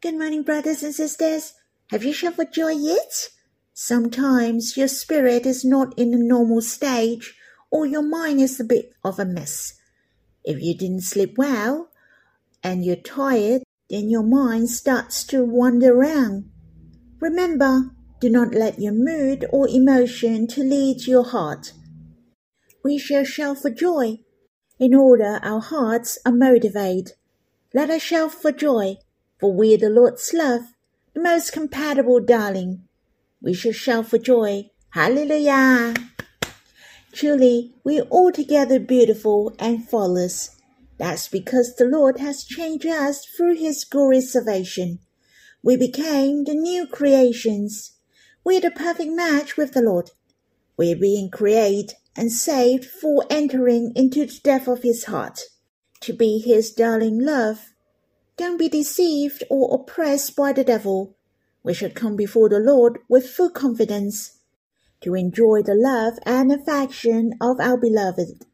Good morning, brothers and sisters. Have you for joy yet? Sometimes your spirit is not in a normal stage or your mind is a bit of a mess. If you didn't sleep well and you're tired, then your mind starts to wander around. Remember, do not let your mood or emotion to lead your heart. We shall shout for joy. In order our hearts are motivated. Let us shout for joy, for we are the Lord's love, the most compatible darling. We shall shout for joy. Hallelujah! Truly, we are altogether beautiful and flawless. That's because the Lord has changed us through His glorious salvation. We became the new creations. We're the perfect match with the Lord. We're being created and saved for entering into the depth of His heart, to be His darling love. Don't be deceived or oppressed by the devil. We should come before the Lord with full confidence to enjoy the love and affection of our beloved.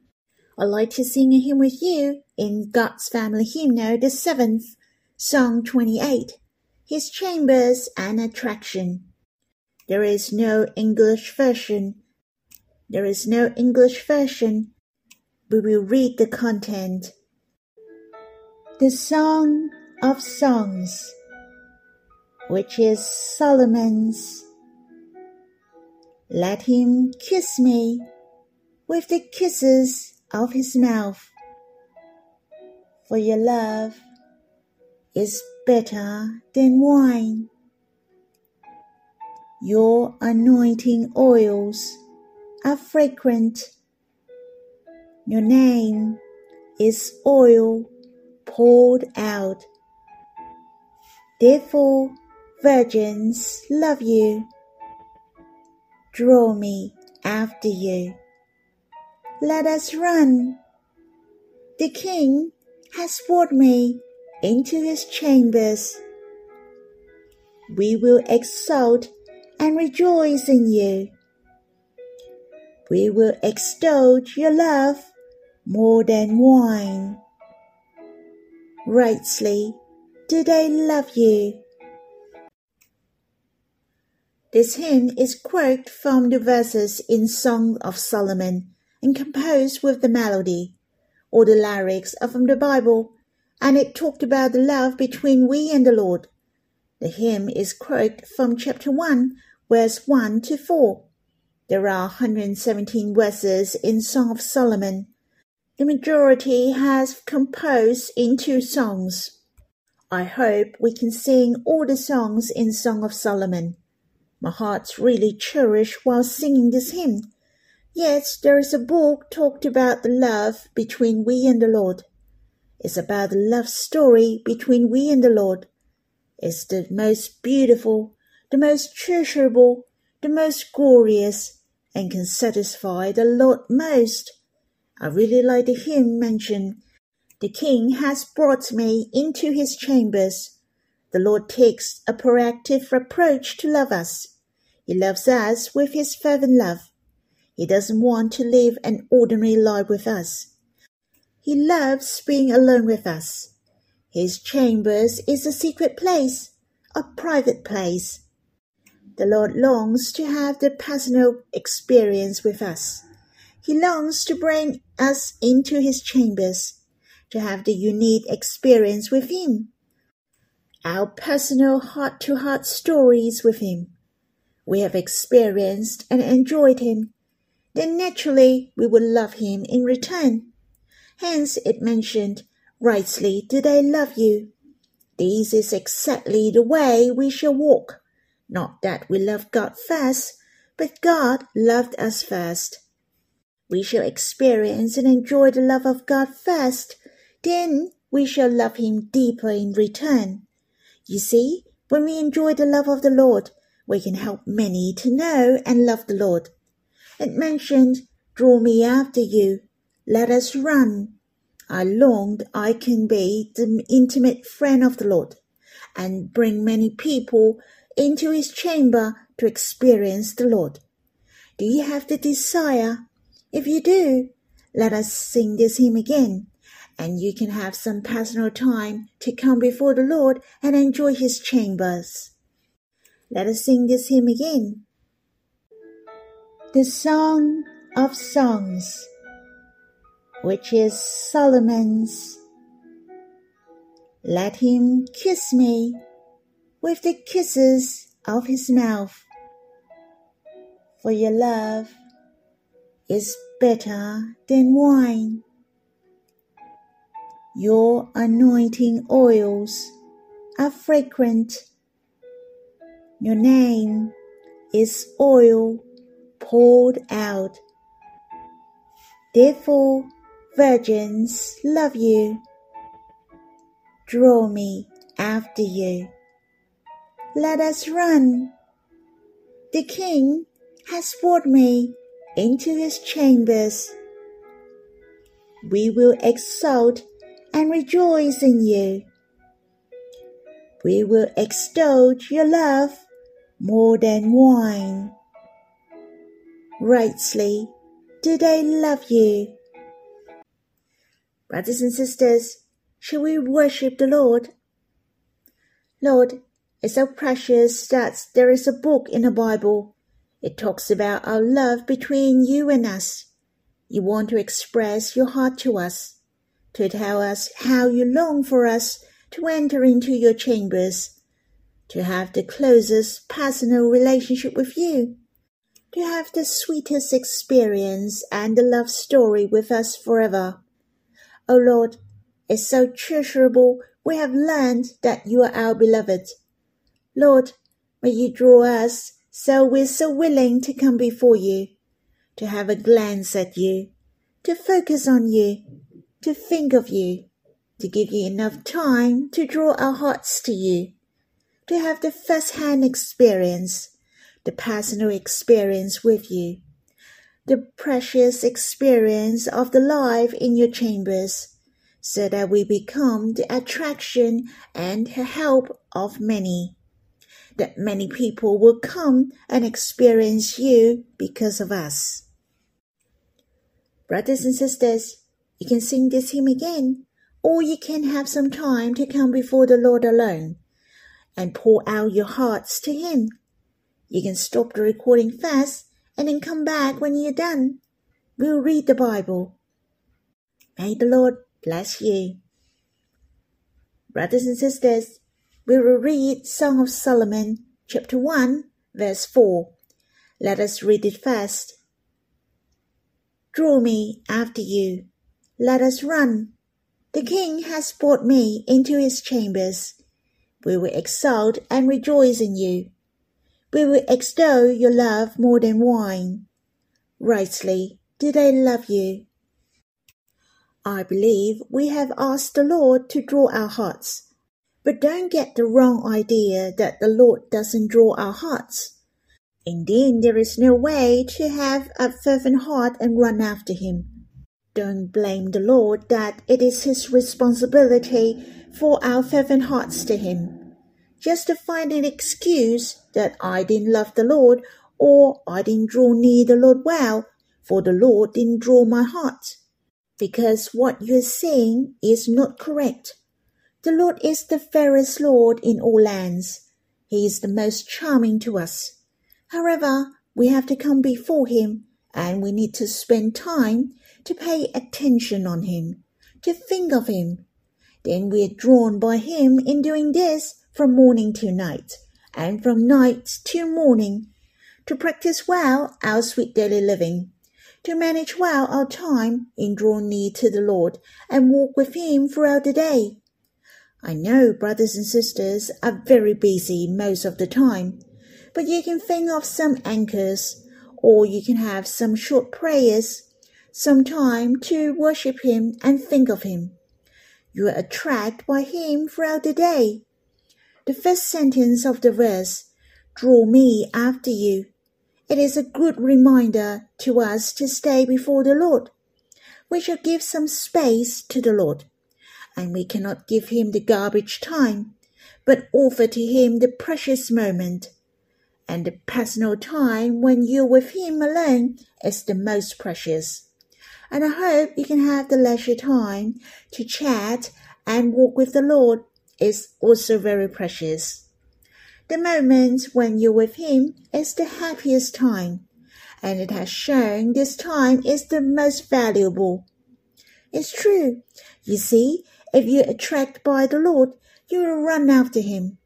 I'd like to sing a hymn with you in God's Family Hymnal, the seventh, Song 28, His Chambers and Attraction. There is no English version. There is no English version. We will read the content. The Song of Songs, which is Solomon's. Let him kiss me with the kisses of his mouth, for your love is better than wine. Your anointing oils are fragrant. Your name is oil poured out. Therefore, virgins love you. Draw me after you. Let us run. The king has brought me into his chambers. We will exult and rejoice in you. We will extol your love more than wine. Rightly do they love you. This hymn is quoted from the verses in Song of Solomon and composed with the melody. All the lyrics are from the Bible, and it talked about the love between we and the Lord. The hymn is quoted from chapter 1, verse 1 to 4. There are 117 verses in Song of Solomon. The majority has composed into songs. I hope we can sing all the songs in Song of Solomon. My heart's really cherished while singing this hymn. Yet there is a book talked about the love between we and the Lord. It's about the love story between we and the Lord. It's the most beautiful, the most treasurable, the most glorious, and can satisfy the Lord most. I really like the hymn mentioned. The King has brought me into his chambers. The Lord takes a proactive approach to love us. He loves us with his fervent love. He doesn't want to live an ordinary life with us. He loves being alone with us. His chambers is a secret place, a private place. The Lord longs to have the personal experience with us. He longs to bring us into his chambers, to have the unique experience with him. Our personal heart to heart stories with him. We have experienced and enjoyed him. Then naturally we will love him in return. Hence it mentioned, rightly do they love you. This is exactly the way we shall walk not that we love God first, but God loved us first. We shall experience and enjoy the love of God first, then we shall love Him deeper in return. You see, when we enjoy the love of the Lord, we can help many to know and love the Lord. It mentioned, Draw me after you, let us run. I longed I can be the intimate friend of the Lord and bring many people into his chamber to experience the Lord. Do you have the desire? If you do, let us sing this hymn again and you can have some personal time to come before the Lord and enjoy His chambers. Let us sing this hymn again. The Song of Songs, which is Solomon's. Let him kiss me with the kisses of his mouth, for your love is better than wine. Your anointing oils are fragrant. Your name is oil poured out. Therefore, virgins love you. Draw me after you. Let us run. The king has brought me into his chambers. We will exult and rejoice in you. We will extol your love more than wine. Rightly do they love you. Brothers and sisters, shall we worship the Lord? Lord, it's so precious that there is a book in the Bible. It talks about our love between you and us. You want to express your heart to us to tell us how you long for us to enter into your chambers, to have the closest personal relationship with you, to have the sweetest experience and the love story with us forever. O oh Lord, it's so treasurable we have learned that you are our beloved. Lord, may you draw us so we're so willing to come before you, to have a glance at you, to focus on you, to think of you, to give you enough time to draw our hearts to you, to have the first hand experience, the personal experience with you, the precious experience of the life in your chambers, so that we become the attraction and help of many. That many people will come and experience you because of us. Brothers and sisters, you can sing this hymn again, or you can have some time to come before the Lord alone and pour out your hearts to Him. You can stop the recording fast and then come back when you're done. We'll read the Bible. May the Lord bless you. Brothers and sisters, we will read Song of Solomon, chapter 1, verse 4. Let us read it first. Draw me after you let us run. The king has brought me into his chambers. We will exult and rejoice in you. We will extol your love more than wine. Rightly do they love you. I believe we have asked the Lord to draw our hearts. But don't get the wrong idea that the Lord doesn't draw our hearts. Indeed, there is no way to have a fervent heart and run after him. Don't blame the Lord that it is His responsibility for our fervent hearts to Him. Just to find an excuse that I didn't love the Lord or I didn't draw near the Lord well, for the Lord didn't draw my heart. Because what you're saying is not correct. The Lord is the fairest Lord in all lands. He is the most charming to us. However, we have to come before Him and we need to spend time to pay attention on him, to think of him. Then we are drawn by him in doing this from morning to night, and from night to morning, to practice well our sweet daily living, to manage well our time in drawing near to the Lord and walk with him throughout the day. I know brothers and sisters are very busy most of the time, but you can think of some anchors, or you can have some short prayers some time to worship Him and think of Him. You are attracted by Him throughout the day. The first sentence of the verse, Draw me after you. It is a good reminder to us to stay before the Lord. We shall give some space to the Lord, and we cannot give Him the garbage time, but offer to Him the precious moment. And the personal time when you're with Him alone is the most precious. and I hope you can have the leisure time to chat and walk with the Lord is also very precious. The moment when you're with Him is the happiest time, and it has shown this time is the most valuable. It's true. You see, if you're attracted by the Lord, you will run after Him.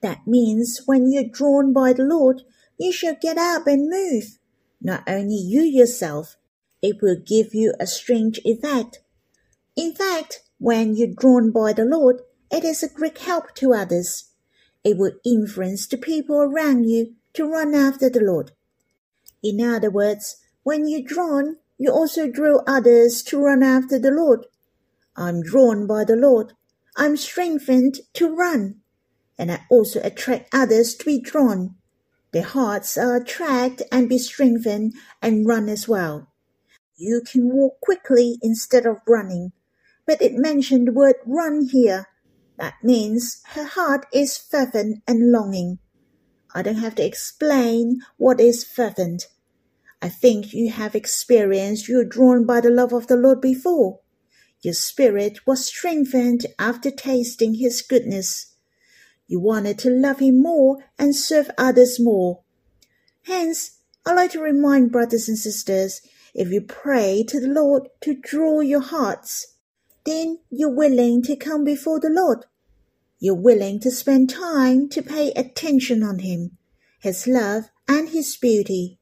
That means when you're drawn by the Lord, you shall get up and move. Not only you yourself, it will give you a strange effect. In fact, when you're drawn by the Lord, it is a great help to others. It will influence the people around you to run after the Lord. In other words, when you're drawn, you also draw others to run after the Lord. I'm drawn by the Lord. I'm strengthened to run. And I also attract others to be drawn. Their hearts are attracted and be strengthened and run as well. You can walk quickly instead of running. But it mentioned the word run here. That means her heart is fervent and longing. I don't have to explain what is fervent. I think you have experienced you are drawn by the love of the Lord before. Your spirit was strengthened after tasting His goodness. You wanted to love Him more and serve others more. Hence, I like to remind brothers and sisters if you pray to the Lord to draw your hearts, then you're willing to come before the Lord. You're willing to spend time to pay attention on Him, His love, and His beauty.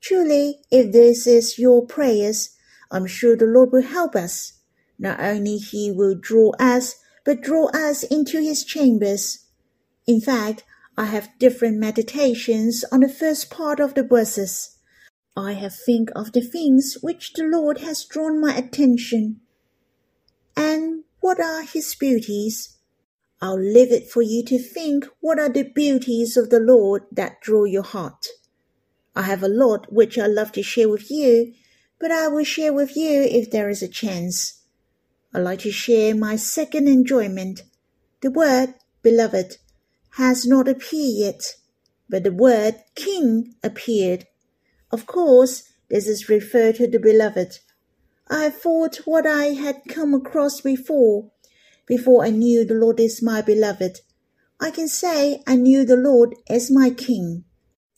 Truly, if this is your prayers, I'm sure the Lord will help us. Not only He will draw us, but draw us into His chambers. In fact, I have different meditations on the first part of the verses. I have think of the things which the Lord has drawn my attention. And what are his beauties? I'll leave it for you to think what are the beauties of the Lord that draw your heart. I have a lot which I love to share with you, but I will share with you if there is a chance. I like to share my second enjoyment. The word beloved has not appeared yet, but the word king appeared of course, this is referred to the beloved. I thought what I had come across before, before I knew the Lord is my beloved. I can say I knew the Lord as my King.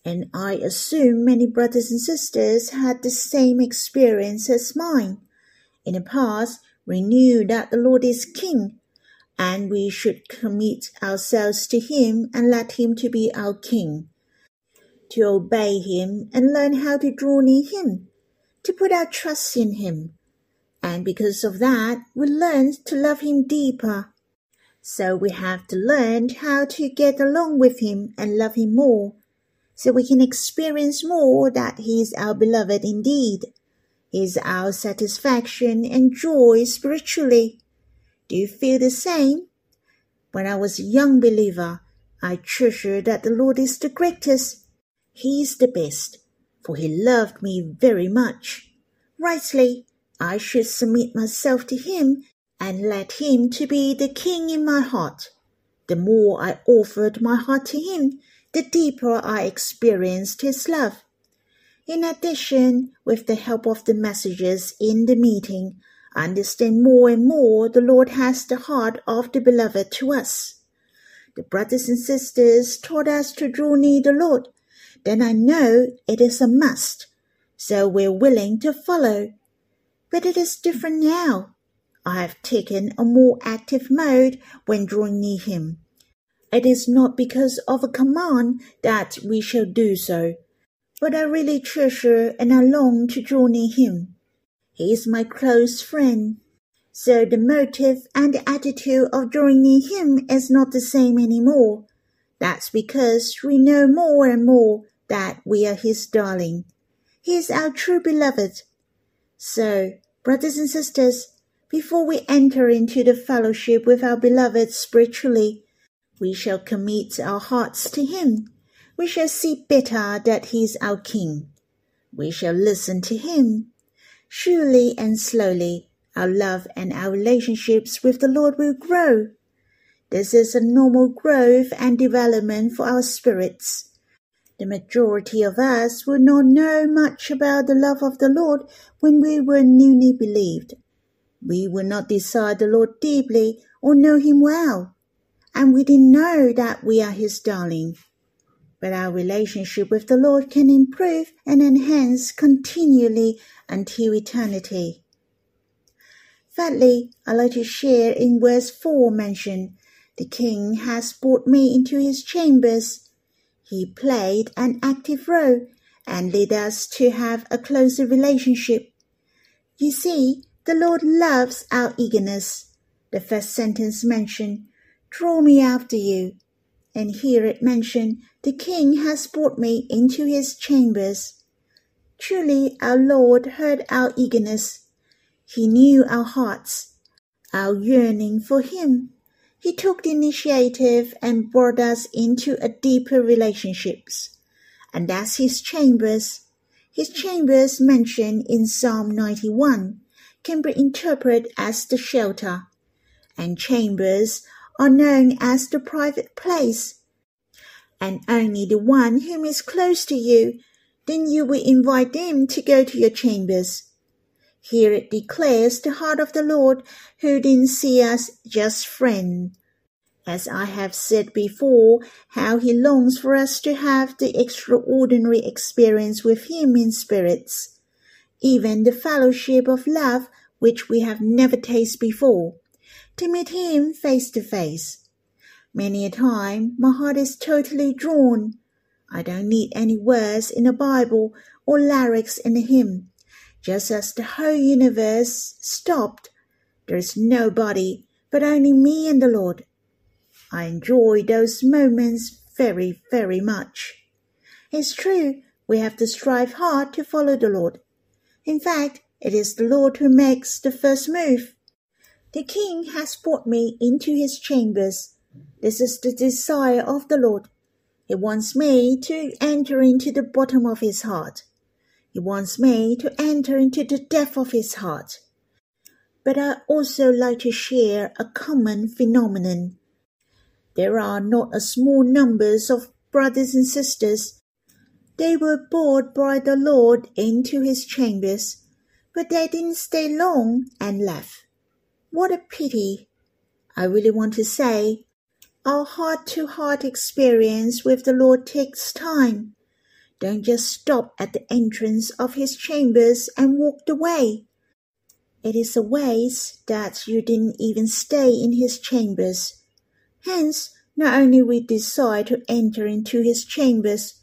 And I assume many brothers and sisters had the same experience as mine. In the past, we knew that the Lord is King, and we should commit ourselves to Him and let Him to be our King to obey Him and learn how to draw near Him, to put our trust in Him. And because of that, we learn to love Him deeper. So we have to learn how to get along with Him and love Him more, so we can experience more that He is our beloved indeed. Is our satisfaction and joy spiritually. Do you feel the same? When I was a young believer, I treasured that the Lord is the greatest he is the best, for he loved me very much. Rightly, I should submit myself to him and let him to be the king in my heart. The more I offered my heart to him, the deeper I experienced his love. In addition, with the help of the messages in the meeting, I understand more and more the Lord has the heart of the beloved to us. The brothers and sisters taught us to draw near the Lord then I know it is a must, so we're willing to follow. But it is different now. I have taken a more active mode when drawing near him. It is not because of a command that we shall do so, but I really treasure and I long to draw near him. He is my close friend. So the motive and the attitude of drawing near him is not the same anymore. That's because we know more and more that we are his darling. He is our true beloved. So, brothers and sisters, before we enter into the fellowship with our beloved spiritually, we shall commit our hearts to him. We shall see better that he is our king. We shall listen to him. Surely and slowly, our love and our relationships with the Lord will grow. This is a normal growth and development for our spirits. The majority of us would not know much about the love of the Lord when we were newly believed. We would not desire the Lord deeply or know Him well, and we didn't know that we are His darling. But our relationship with the Lord can improve and enhance continually until eternity. Thirdly, I'd like to share in verse 4 mentioned, the king has brought me into his chambers. He played an active role and led us to have a closer relationship. You see, the Lord loves our eagerness. The first sentence mentioned, draw me after you. And here it mentioned, the king has brought me into his chambers. Truly, our Lord heard our eagerness he knew our hearts, our yearning for Him. He took the initiative and brought us into a deeper relationships. And that's His chambers. His chambers mentioned in Psalm 91 can be interpreted as the shelter, and chambers are known as the private place. And only the one whom is close to you, then you will invite them to go to your chambers here it declares the heart of the Lord, who didn't see us just friend. As I have said before, how he longs for us to have the extraordinary experience with him in spirits, even the fellowship of love which we have never tasted before, to meet him face to face. Many a time my heart is totally drawn. I don't need any words in the Bible or lyrics in a hymn just as the whole universe stopped, there is nobody but only me and the Lord. I enjoy those moments very, very much. It's true, we have to strive hard to follow the Lord. In fact, it is the Lord who makes the first move. The King has brought me into his chambers. This is the desire of the Lord. He wants me to enter into the bottom of his heart. He wants me to enter into the depth of his heart. But I also like to share a common phenomenon. There are not a small numbers of brothers and sisters. They were brought by the Lord into his chambers, but they didn't stay long and left. What a pity! I really want to say, our heart to heart experience with the Lord takes time. Don't just stop at the entrance of his chambers and walk away. It is a waste that you didn't even stay in his chambers. Hence, not only we desire to enter into his chambers,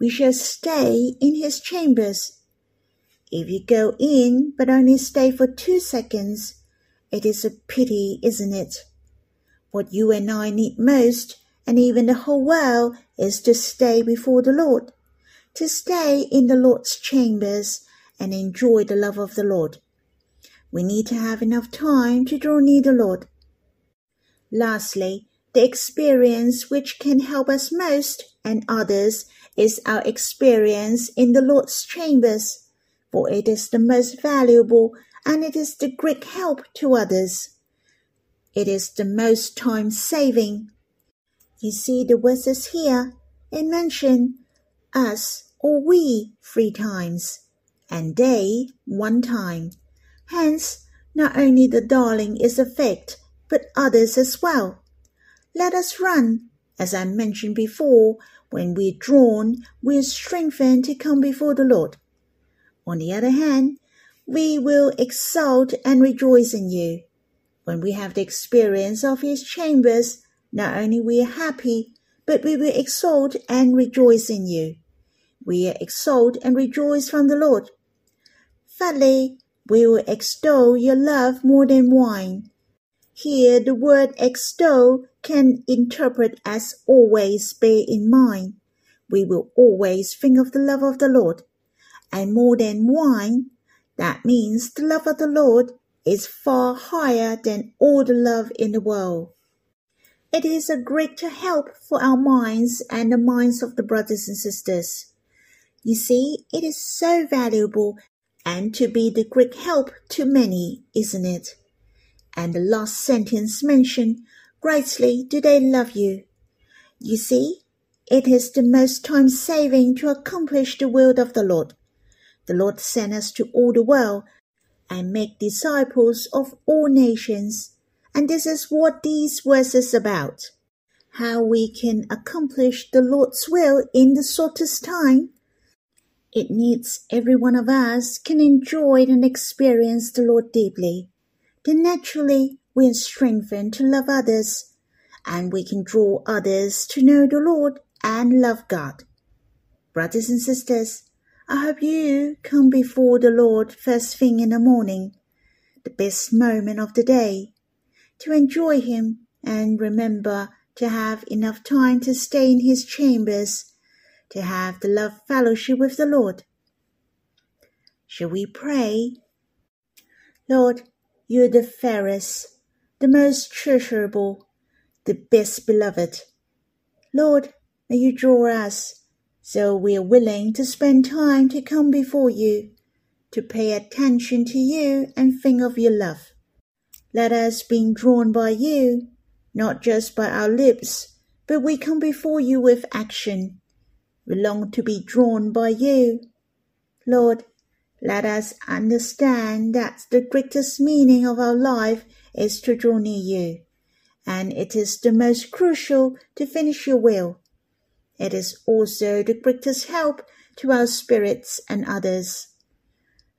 we shall stay in his chambers. If you go in but only stay for two seconds, it is a pity, isn't it? What you and I need most, and even the whole world, is to stay before the Lord to stay in the Lord's chambers and enjoy the love of the Lord. We need to have enough time to draw near the Lord. Lastly, the experience which can help us most and others is our experience in the Lord's chambers, for it is the most valuable and it is the great help to others. It is the most time saving. You see the verses here, it mention us or we three times, and they one time. Hence, not only the darling is affected, but others as well. Let us run, as I mentioned before, when we're drawn, we're strengthened to come before the Lord. On the other hand, we will exult and rejoice in you. When we have the experience of his chambers, not only we are happy, but we will exult and rejoice in you we are exult and rejoice from the Lord. Thirdly, we will extol your love more than wine. Here the word extol can interpret as always bear in mind. We will always think of the love of the Lord. And more than wine, that means the love of the Lord is far higher than all the love in the world. It is a great help for our minds and the minds of the brothers and sisters. You see, it is so valuable and to be the great help to many, isn't it? And the last sentence mentioned, greatly do they love you. You see, it is the most time saving to accomplish the will of the Lord. The Lord sent us to all the world and make disciples of all nations. And this is what these verses about. How we can accomplish the Lord's will in the shortest time. It needs every one of us can enjoy and experience the Lord deeply. Then naturally we are strengthened to love others, and we can draw others to know the Lord and love God. Brothers and sisters, I hope you come before the Lord first thing in the morning, the best moment of the day, to enjoy Him and remember to have enough time to stay in His chambers, to have the love fellowship with the Lord. Shall we pray? Lord, you are the fairest, the most treasurable, the best beloved. Lord, may you draw us so we are willing to spend time to come before you, to pay attention to you and think of your love. Let us be drawn by you, not just by our lips, but we come before you with action. We long to be drawn by you. Lord, let us understand that the greatest meaning of our life is to draw near you, and it is the most crucial to finish your will. It is also the greatest help to our spirits and others.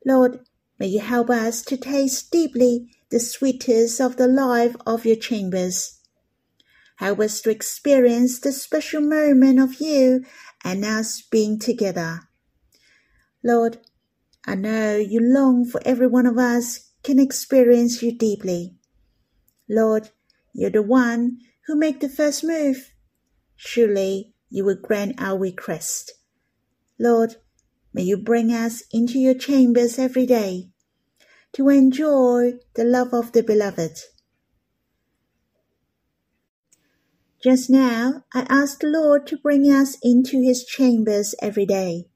Lord, may you help us to taste deeply the sweetness of the life of your chambers. Help us to experience the special moment of you and us being together. Lord, I know you long for every one of us can experience you deeply. Lord, you're the one who make the first move. Surely you will grant our request. Lord, may you bring us into your chambers every day to enjoy the love of the beloved. Just now, I asked the Lord to bring us into his chambers every day,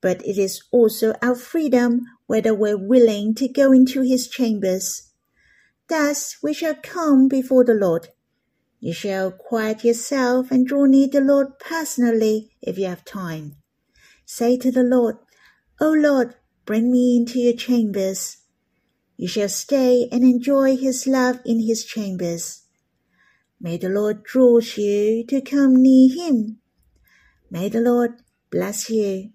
but it is also our freedom whether we're willing to go into his chambers. Thus we shall come before the Lord you shall quiet yourself and draw near the Lord personally if you have time. Say to the Lord, O Lord, bring me into your chambers. You shall stay and enjoy his love in his chambers. May the Lord draw you to come near him. May the Lord bless you.